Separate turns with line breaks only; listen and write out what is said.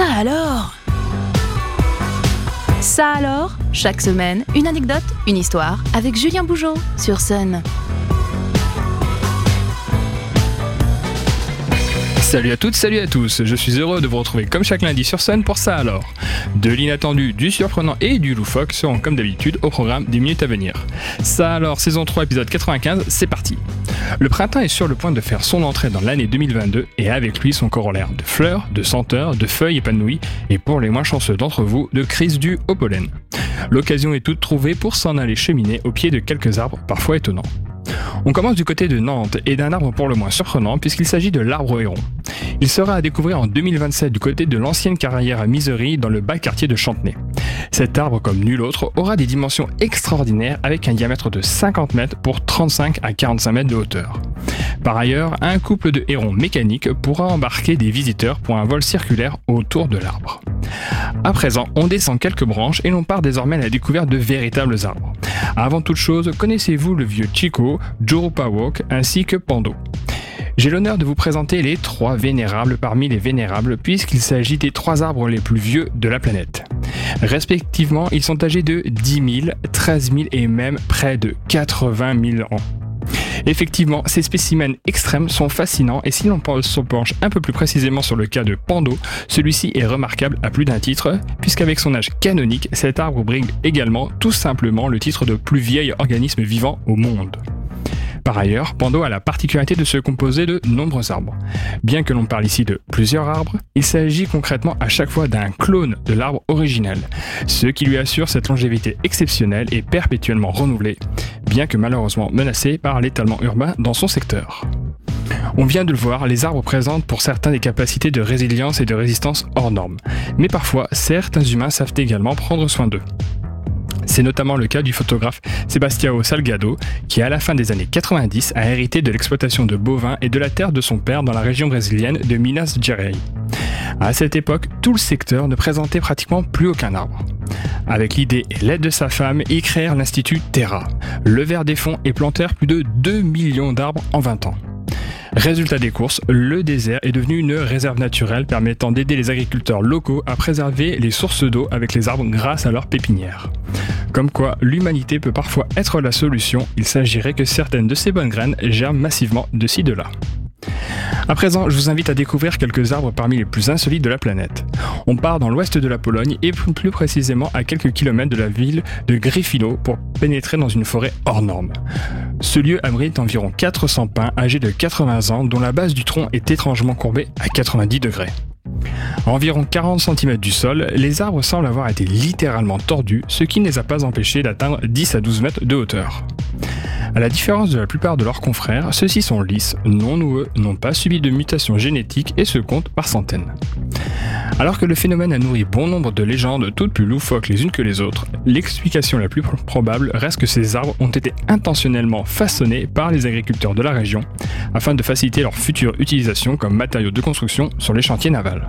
Ça alors? Ça alors? Chaque semaine, une anecdote, une histoire avec Julien Bougeot sur Sun.
Salut à toutes, salut à tous, je suis heureux de vous retrouver comme chaque lundi sur Sun pour ça alors. De l'inattendu, du surprenant et du loufoque seront comme d'habitude au programme des minutes à venir. Ça alors, saison 3, épisode 95, c'est parti. Le printemps est sur le point de faire son entrée dans l'année 2022 et avec lui son corollaire de fleurs, de senteurs, de feuilles épanouies et pour les moins chanceux d'entre vous, de crise due au pollen. L'occasion est toute trouvée pour s'en aller cheminer au pied de quelques arbres parfois étonnants. On commence du côté de Nantes et d'un arbre pour le moins surprenant puisqu'il s'agit de l'arbre héron. Il sera à découvrir en 2027 du côté de l'ancienne carrière à Misery dans le bas quartier de Chantenay. Cet arbre, comme nul autre, aura des dimensions extraordinaires avec un diamètre de 50 mètres pour 35 à 45 mètres de hauteur. Par ailleurs, un couple de hérons mécaniques pourra embarquer des visiteurs pour un vol circulaire autour de l'arbre. À présent, on descend quelques branches et l'on part désormais à la découverte de véritables arbres. Avant toute chose, connaissez-vous le vieux Chico, Jorupa Walk ainsi que Pando? J'ai l'honneur de vous présenter les trois vénérables parmi les vénérables puisqu'il s'agit des trois arbres les plus vieux de la planète. Respectivement, ils sont âgés de 10 000, 13 000 et même près de 80 000 ans. Effectivement, ces spécimens extrêmes sont fascinants et si l'on se penche un peu plus précisément sur le cas de Pando, celui-ci est remarquable à plus d'un titre, puisqu'avec son âge canonique, cet arbre brigue également tout simplement le titre de plus vieil organisme vivant au monde. Par ailleurs, Pando a la particularité de se composer de nombreux arbres. Bien que l'on parle ici de plusieurs arbres, il s'agit concrètement à chaque fois d'un clone de l'arbre originel, ce qui lui assure cette longévité exceptionnelle et perpétuellement renouvelée, bien que malheureusement menacé par l'étalement urbain dans son secteur. On vient de le voir, les arbres présentent pour certains des capacités de résilience et de résistance hors normes, mais parfois certains humains savent également prendre soin d'eux. C'est notamment le cas du photographe Sebastião Salgado, qui à la fin des années 90 a hérité de l'exploitation de bovins et de la terre de son père dans la région brésilienne de Minas Gerais. À cette époque, tout le secteur ne présentait pratiquement plus aucun arbre. Avec l'idée et l'aide de sa femme, ils créèrent l'Institut Terra, levèrent des fonds et plantèrent plus de 2 millions d'arbres en 20 ans. Résultat des courses, le désert est devenu une réserve naturelle permettant d'aider les agriculteurs locaux à préserver les sources d'eau avec les arbres grâce à leurs pépinières. Comme quoi, l'humanité peut parfois être la solution, il s'agirait que certaines de ces bonnes graines germent massivement de ci de là. À présent, je vous invite à découvrir quelques arbres parmi les plus insolites de la planète. On part dans l'ouest de la Pologne et plus précisément à quelques kilomètres de la ville de Gryffino pour pénétrer dans une forêt hors norme. Ce lieu abrite environ 400 pins âgés de 80 ans dont la base du tronc est étrangement courbée à 90 degrés. À environ 40 cm du sol, les arbres semblent avoir été littéralement tordus, ce qui ne les a pas empêchés d'atteindre 10 à 12 mètres de hauteur. À la différence de la plupart de leurs confrères, ceux-ci sont lisses, non noueux, n'ont pas subi de mutations génétiques et se comptent par centaines. Alors que le phénomène a nourri bon nombre de légendes, toutes plus loufoques les unes que les autres, l'explication la plus probable reste que ces arbres ont été intentionnellement façonnés par les agriculteurs de la région afin de faciliter leur future utilisation comme matériaux de construction sur les chantiers navals.